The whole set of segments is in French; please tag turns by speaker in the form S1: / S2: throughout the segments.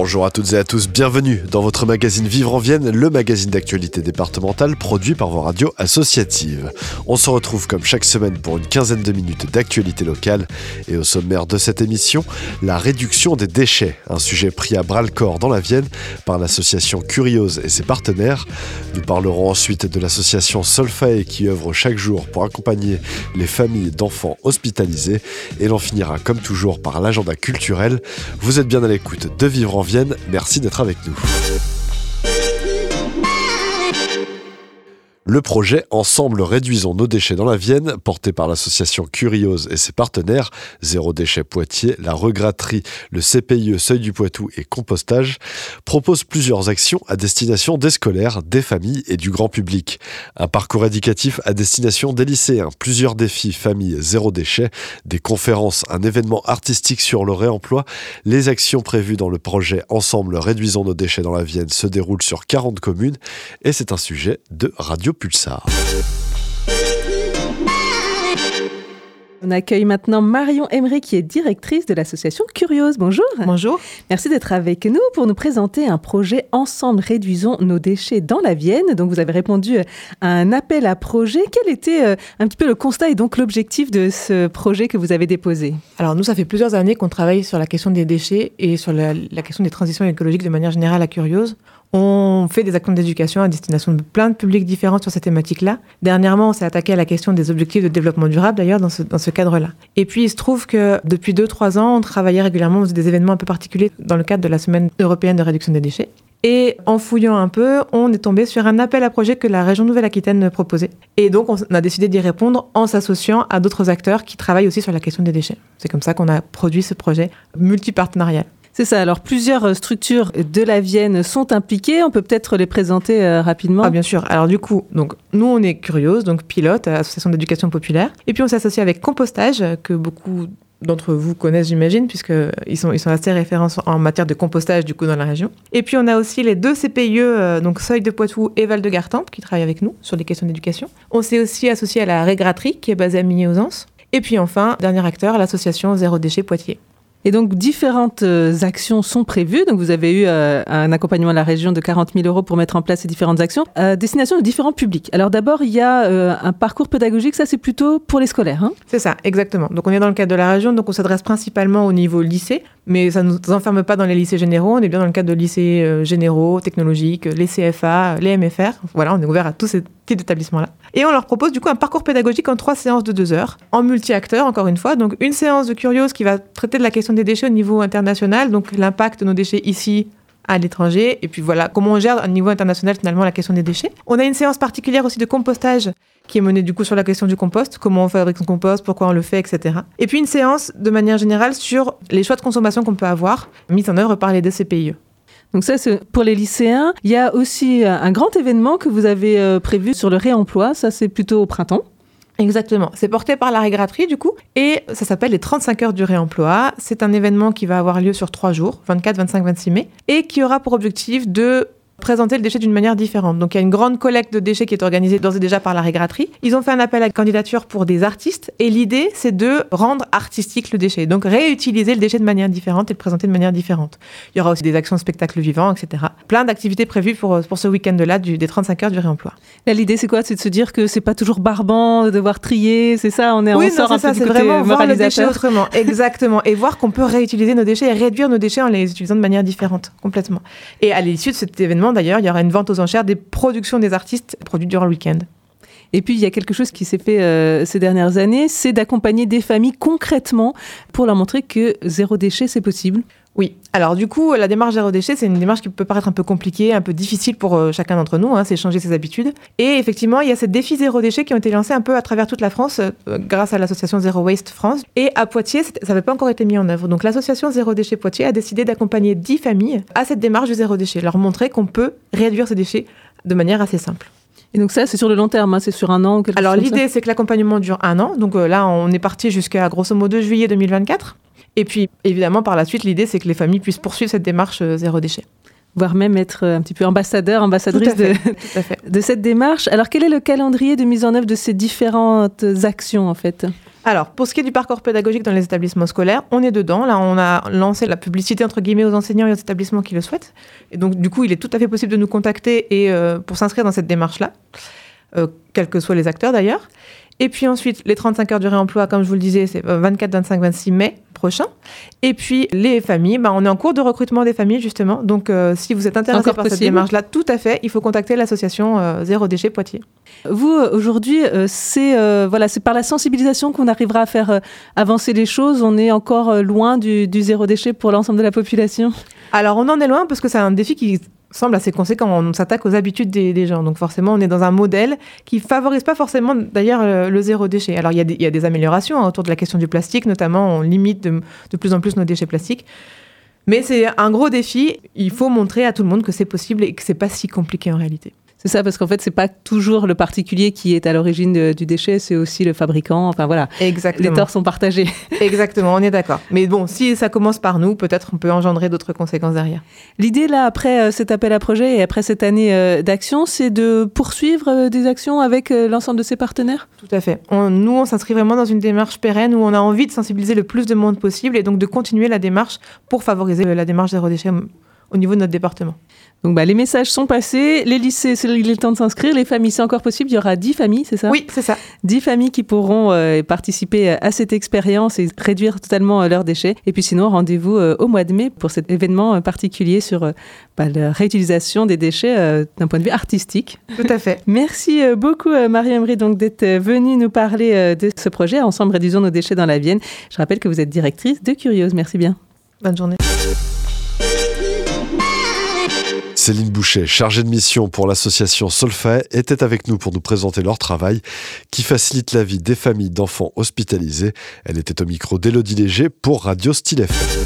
S1: Bonjour à toutes et à tous, bienvenue dans votre magazine Vivre en Vienne, le magazine d'actualité départementale produit par vos radios associatives. On se retrouve comme chaque semaine pour une quinzaine de minutes d'actualité locale et au sommaire de cette émission, la réduction des déchets, un sujet pris à bras le corps dans la Vienne par l'association Curiose et ses partenaires. Nous parlerons ensuite de l'association Solfae qui œuvre chaque jour pour accompagner les familles d'enfants hospitalisés et l'on finira comme toujours par l'agenda culturel. Vous êtes bien à l'écoute de Vivre en Merci d'être avec nous. Le projet Ensemble réduisons nos déchets dans la Vienne, porté par l'association Curiose et ses partenaires, Zéro Déchet Poitiers, la Regratterie, le CPIE Seuil du Poitou et Compostage, propose plusieurs actions à destination des scolaires, des familles et du grand public. Un parcours éducatif à destination des lycéens, plusieurs défis famille zéro déchet, des conférences, un événement artistique sur le réemploi. Les actions prévues dans le projet Ensemble réduisons nos déchets dans la Vienne se déroulent sur 40 communes et c'est un sujet de Radio Pulsar.
S2: On accueille maintenant Marion Emery qui est directrice de l'association Curiose. Bonjour.
S3: Bonjour.
S2: Merci d'être avec nous pour nous présenter un projet Ensemble réduisons nos déchets dans la Vienne. Donc vous avez répondu à un appel à projet. Quel était euh, un petit peu le constat et donc l'objectif de ce projet que vous avez déposé?
S3: Alors nous, ça fait plusieurs années qu'on travaille sur la question des déchets et sur la, la question des transitions écologiques de manière générale à Curiose. On fait des actions d'éducation à destination de plein de publics différents sur cette thématique-là. Dernièrement, on s'est attaqué à la question des objectifs de développement durable, d'ailleurs, dans ce, dans ce cadre-là. Et puis, il se trouve que depuis 2-3 ans, on travaillait régulièrement, on faisait des événements un peu particuliers dans le cadre de la Semaine européenne de réduction des déchets. Et en fouillant un peu, on est tombé sur un appel à projet que la région Nouvelle-Aquitaine proposait. Et donc, on a décidé d'y répondre en s'associant à d'autres acteurs qui travaillent aussi sur la question des déchets. C'est comme ça qu'on a produit ce projet multipartenarial.
S2: C'est ça. Alors, plusieurs structures de la Vienne sont impliquées. On peut peut-être les présenter euh, rapidement.
S3: Ah, bien sûr. Alors, du coup, donc, nous, on est Curiose, donc pilote, association d'éducation populaire. Et puis, on s'associe avec Compostage, que beaucoup d'entre vous connaissent, j'imagine, puisqu'ils sont, ils sont assez référents en matière de compostage, du coup, dans la région. Et puis, on a aussi les deux CPIE, euh, donc Seuil de Poitou et Val de Gartempe, qui travaillent avec nous sur des questions d'éducation. On s'est aussi associé à la Régratterie, qui est basée à Migné-aux-Anses. Et puis, enfin, dernier acteur, l'association Zéro Déchet Poitiers.
S2: Et donc, différentes actions sont prévues. Donc, vous avez eu euh, un accompagnement à la région de 40 000 euros pour mettre en place ces différentes actions à destination de différents publics. Alors, d'abord, il y a euh, un parcours pédagogique. Ça, c'est plutôt pour les scolaires. Hein
S3: c'est ça, exactement. Donc, on est dans le cadre de la région. Donc, on s'adresse principalement au niveau lycée. Mais ça ne nous enferme pas dans les lycées généraux. On est bien dans le cadre de lycées euh, généraux, technologiques, les CFA, les MFR. Voilà, on est ouvert à tous ces types d'établissements-là. Et on leur propose du coup un parcours pédagogique en trois séances de deux heures, en multi-acteurs, encore une fois. Donc, une séance de Curiose qui va traiter de la question des déchets au niveau international, donc l'impact de nos déchets ici à l'étranger, et puis voilà, comment on gère au niveau international finalement la question des déchets. On a une séance particulière aussi de compostage qui est menée du coup sur la question du compost, comment on fabrique son compost, pourquoi on le fait, etc. Et puis une séance de manière générale sur les choix de consommation qu'on peut avoir, mis en œuvre par les deux CPIE.
S2: Donc ça, c'est pour les lycéens. Il y a aussi un grand événement que vous avez prévu sur le réemploi. Ça, c'est plutôt au printemps.
S3: Exactement. C'est porté par la régratterie, du coup, et ça s'appelle les 35 heures du réemploi. C'est un événement qui va avoir lieu sur trois jours, 24, 25, 26 mai, et qui aura pour objectif de présenter le déchet d'une manière différente. Donc il y a une grande collecte de déchets qui est organisée d'ores et déjà par la régratterie. Ils ont fait un appel à candidature pour des artistes et l'idée c'est de rendre artistique le déchet, donc réutiliser le déchet de manière différente et le présenter de manière différente. Il y aura aussi des actions de spectacle vivant, etc. Plein d'activités prévues pour, pour ce week-end-là des 35 heures du réemploi.
S2: Là l'idée c'est quoi? C'est de se dire que c'est pas toujours barbant de devoir trier, c'est ça? On est
S3: oui,
S2: on sort
S3: non,
S2: un
S3: ça,
S2: peu du
S3: c'est
S2: côté
S3: vraiment voir le déchet autrement. Exactement. Et voir qu'on peut réutiliser nos déchets et réduire nos déchets en les utilisant de manière différente, complètement. Et à l'issue de cet événement, d'ailleurs, il y aura une vente aux enchères des productions des artistes produites durant le week-end.
S2: Et puis, il y a quelque chose qui s'est fait euh, ces dernières années, c'est d'accompagner des familles concrètement pour leur montrer que zéro déchet, c'est possible.
S3: Oui. Alors du coup, la démarche zéro déchet, c'est une démarche qui peut paraître un peu compliquée, un peu difficile pour euh, chacun d'entre nous. Hein, c'est changer ses habitudes. Et effectivement, il y a ces défis zéro déchet qui ont été lancés un peu à travers toute la France euh, grâce à l'association Zero Waste France. Et à Poitiers, ça n'avait pas encore été mis en œuvre. Donc l'association Zéro Déchet Poitiers a décidé d'accompagner 10 familles à cette démarche du zéro déchet, leur montrer qu'on peut réduire ces déchets de manière assez simple.
S2: Et donc ça, c'est sur le long terme, hein, c'est sur un an ou quelque
S3: Alors l'idée, c'est que l'accompagnement dure un an. Donc euh, là, on est parti jusqu'à grosso modo juillet 2024. Et puis, évidemment, par la suite, l'idée, c'est que les familles puissent poursuivre cette démarche euh, zéro déchet.
S2: voire même être euh, un petit peu ambassadeur, ambassadrice
S3: fait.
S2: de cette démarche. Alors, quel est le calendrier de mise en œuvre de ces différentes actions, en fait?
S3: Alors, pour ce qui est du parcours pédagogique dans les établissements scolaires, on est dedans. Là, on a lancé la publicité entre guillemets aux enseignants et aux établissements qui le souhaitent. Et donc, du coup, il est tout à fait possible de nous contacter et euh, pour s'inscrire dans cette démarche-là, euh, quels que soient les acteurs d'ailleurs. Et puis ensuite, les 35 heures du réemploi, comme je vous le disais, c'est euh, 24, 25, 26 mai prochain. Et puis les familles, bah, on est en cours de recrutement des familles justement. Donc, euh, si vous êtes intéressé par cette démarche-là, tout à fait, il faut contacter l'association euh, Zéro Déchet Poitiers.
S2: Vous, euh, aujourd'hui, euh, c'est voilà, c'est par la sensibilisation qu'on arrivera à faire avancer les choses. On est encore loin du, du zéro déchet pour l'ensemble de la population.
S3: Alors, on en est loin parce que c'est un défi qui semble assez conséquent. On s'attaque aux habitudes des, gens. Donc, forcément, on est dans un modèle qui favorise pas forcément, d'ailleurs, le, le zéro déchet. Alors, il y, a des- y a des améliorations hein, autour de la question du plastique, notamment, on limite de, de plus en plus nos déchets plastiques. Mais c'est un gros défi. Il faut montrer à tout le monde que c'est possible et que c'est pas si compliqué en réalité.
S2: C'est ça, parce qu'en fait, c'est pas toujours le particulier qui est à l'origine de- du déchet, c'est aussi le fabricant. Enfin voilà, les
S3: Exactement.
S2: torts sont partagés.
S3: Exactement, on est d'accord. Mais bon, si ça commence par nous, peut-être on peut engendrer d'autres conséquences derrière.
S2: L'idée là, après euh, cet appel à projet et après cette année euh, d'action, c'est de poursuivre euh, des actions avec l'ensemble de ses partenaires?
S3: Tout à fait. On- nous, on s'inscrit vraiment dans une démarche pérenne où on a envie de sensibiliser le plus de monde possible et donc de continuer la démarche pour favoriser la démarche zéro déchet au- au niveau de notre département.
S2: Donc bah, les messages sont passés, les lycées, c'est il est temps de s'inscrire, les familles, c'est encore possible. Il y aura 10 familles, c'est ça?
S3: Oui, c'est ça.
S2: 10 familles qui pourront euh, participer à cette expérience et réduire totalement euh, leurs déchets. Et puis sinon, rendez-vous euh, au mois de mai pour cet événement euh, particulier sur euh, bah, la réutilisation des déchets euh, d'un point de vue artistique.
S3: Tout à fait.
S2: Merci euh, beaucoup euh, Marie-Emery donc d'être euh, venue nous parler euh, de ce projet Ensemble réduisons nos déchets dans la Vienne. Je rappelle que vous êtes directrice de Curieuse. Merci bien.
S3: Bonne journée.
S1: Céline Boucher, chargée de mission pour l'association Solfae, était avec nous pour nous présenter leur travail qui facilite la vie des familles d'enfants hospitalisés. Elle était au micro d'Élodie Léger pour Radio Style FM.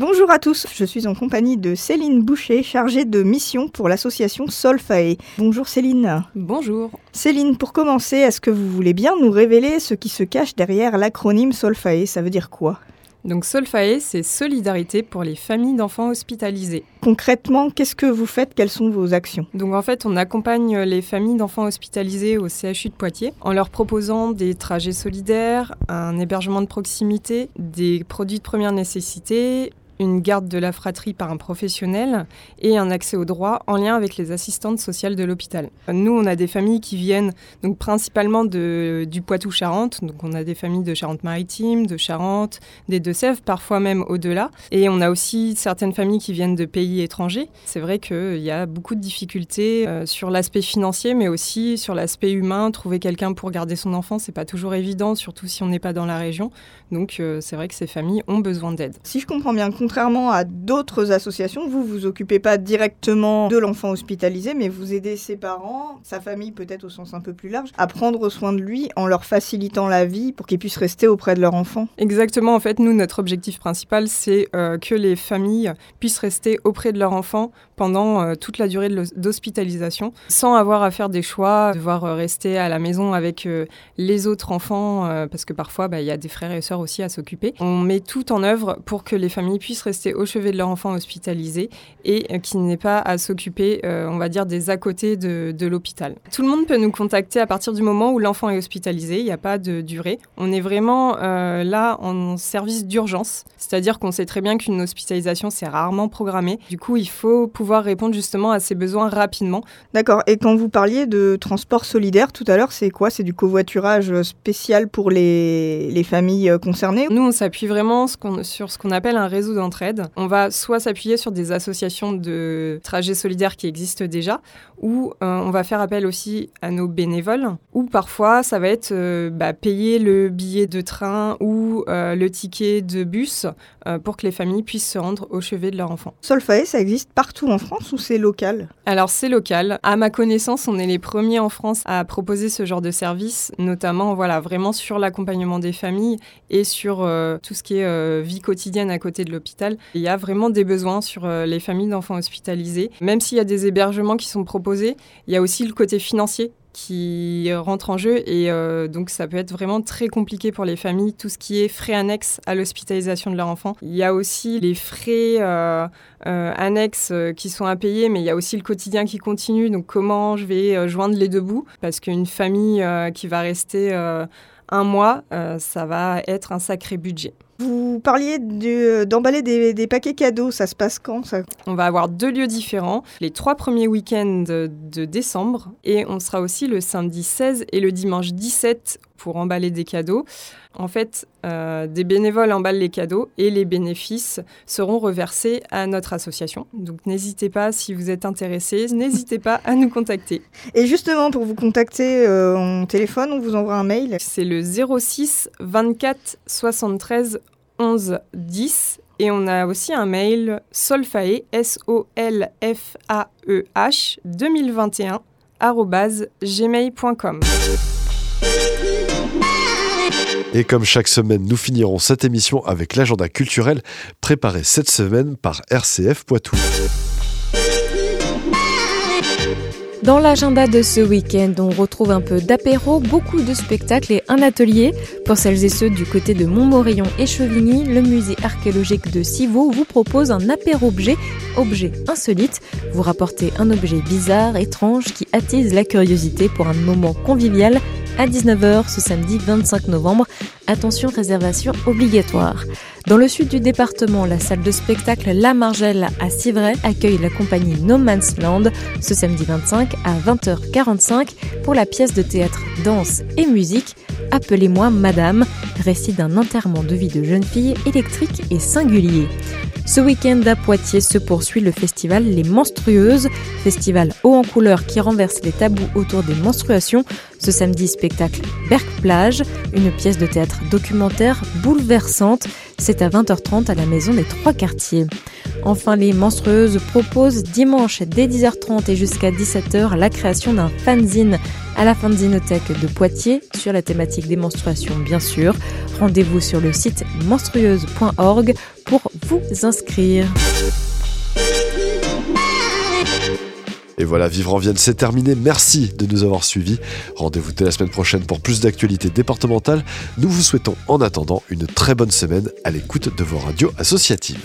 S4: Bonjour à tous, je suis en compagnie de Céline Boucher, chargée de mission pour l'association Solfae. Bonjour Céline.
S5: Bonjour.
S4: Céline, pour commencer, est-ce que vous voulez bien nous révéler ce qui se cache derrière l'acronyme Solfae Ça veut dire quoi?
S5: Donc Solfae, c'est solidarité pour les familles d'enfants hospitalisés.
S4: Concrètement, qu'est-ce que vous faites? Quelles sont vos actions?
S5: Donc en fait, on accompagne les familles d'enfants hospitalisés au CHU de Poitiers en leur proposant des trajets solidaires, un hébergement de proximité, des produits de première nécessité, une garde de la fratrie par un professionnel et un accès aux droits en lien avec les assistantes sociales de l'hôpital. Nous, on a des familles qui viennent donc principalement de, du Poitou-Charentes, donc on a des familles de Charente-Maritime, de Charente, des Deux-Sèvres, parfois même au-delà. Et on a aussi certaines familles qui viennent de pays étrangers. C'est vrai qu'il y a beaucoup de difficultés euh, sur l'aspect financier, mais aussi sur l'aspect humain. Trouver quelqu'un pour garder son enfant, c'est pas toujours évident, surtout si on n'est pas dans la région. Donc euh, c'est vrai que ces familles ont besoin d'aide.
S4: Si je comprends bien, contrairement à d'autres associations, vous vous occupez pas directement de l'enfant hospitalisé, mais vous aidez ses parents, sa famille peut-être au sens un peu plus large, à prendre soin de lui en leur facilitant la vie pour qu'ils puissent rester auprès de leur enfant.
S5: Exactement, en fait, nous, notre objectif principal, c'est euh, que les familles puissent rester auprès de leur enfant pendant euh, toute la durée d'hospitalisation, sans avoir à faire des choix, devoir euh, rester à la maison avec euh, les autres enfants, euh, parce que parfois, bah, il y a des frères et sœurs aussi à s'occuper. On met tout en œuvre pour que les familles puissent rester au chevet de leur enfant hospitalisé et euh, qu'ils n'aient pas à s'occuper, euh, on va dire, des à côté de, de l'hôpital. Tout le monde peut nous contacter à partir du moment où l'enfant est hospitalisé, il n'y a pas de durée. On est vraiment euh, là en service d'urgence, c'est-à-dire qu'on sait très bien qu'une hospitalisation, c'est rarement programmé. Du coup, il faut pouvoir répondre justement à ces besoins rapidement.
S4: D'accord. Et quand vous parliez de transport solidaire tout à l'heure, c'est quoi? C'est du covoiturage spécial pour les, les familles concernées?
S5: Nous, on s'appuie vraiment sur ce qu'on appelle un réseau d'entraide. On va soit s'appuyer sur des associations de trajets solidaires qui existent déjà, ou euh, on va faire appel aussi à nos bénévoles, ou parfois ça va être euh, bah, payer le billet de train ou ou le ticket de bus pour que les familles puissent se rendre au chevet de leur enfant.
S4: Solfae, ça existe partout en France ou c'est local?
S5: Alors c'est local. À ma connaissance, on est les premiers en France à proposer ce genre de service, notamment voilà vraiment sur l'accompagnement des familles et sur tout ce qui est vie quotidienne à côté de l'hôpital. Il y a vraiment des besoins sur les familles d'enfants hospitalisés. Même s'il y a des hébergements qui sont proposés, il y a aussi le côté financier qui rentre en jeu et euh, donc ça peut être vraiment très compliqué pour les familles, tout ce qui est frais annexes à l'hospitalisation de leur enfant. Il y a aussi les frais euh, euh, annexes qui sont à payer, mais il y a aussi le quotidien qui continue, donc comment je vais joindre les deux bouts, parce qu'une famille qui va rester un mois, ça va être un sacré budget.
S4: Vous parliez d'emballer des, paquets cadeaux, ça se passe quand ça?
S5: On va avoir deux lieux différents, les trois premiers week-ends de décembre et on sera aussi le samedi 16 et le dimanche 17 pour emballer des cadeaux. En fait, euh, des bénévoles emballent les cadeaux et les bénéfices seront reversés à notre association. Donc n'hésitez pas, si vous êtes intéressé, n'hésitez pas à nous contacter.
S4: Et justement, pour vous contacter, euh, on téléphone, on vous envoie un mail
S5: C'est le 06 24 73 11 10 et on a aussi un mail solfae, S-O-L-F-A-E-H 2021 gmail.com.
S1: Et comme chaque semaine, nous finirons cette émission avec l'agenda culturel préparé cette semaine par RCF Poitou.
S6: Dans l'agenda de ce week-end, on retrouve un peu d'apéro, beaucoup de spectacles et un atelier. Pour celles et ceux du côté de Montmorillon et Chevigny, le musée archéologique de Civaux vous propose un apéro-objet, objet insolite. Vous rapportez un objet bizarre, étrange, qui attise la curiosité pour un moment convivial à 19h ce samedi 25 novembre. Attention, réservation obligatoire. Dans le sud du département, la salle de spectacle La Margelle à Civray accueille la compagnie No Man's Land ce samedi 25 à 20h45 pour la pièce de théâtre Danse et musique Appelez-moi Madame, récit d'un enterrement de vie de jeune fille électrique et singulier. Ce week-end à Poitiers se poursuit le festival Les Menstrueuses, festival haut en couleur qui renverse les tabous autour des menstruations. Ce samedi, spectacle Berck Plage, une pièce de théâtre documentaire bouleversante. C'est à 20h30 à la Maison des Trois Quartiers. Enfin, les Menstrueuses proposent dimanche dès 10h30 et jusqu'à 17h la création d'un fanzine à la fanzinothèque de Poitiers sur la thématique des menstruations bien sûr. Rendez-vous sur le site menstrueuse.org pour vous inscrire.
S1: Et voilà, Vivre en Vienne, c'est terminé. Merci de nous avoir suivis. Rendez-vous dès la semaine prochaine pour plus d'actualités départementales. Nous vous souhaitons en attendant une très bonne semaine à l'écoute de vos radios associatives.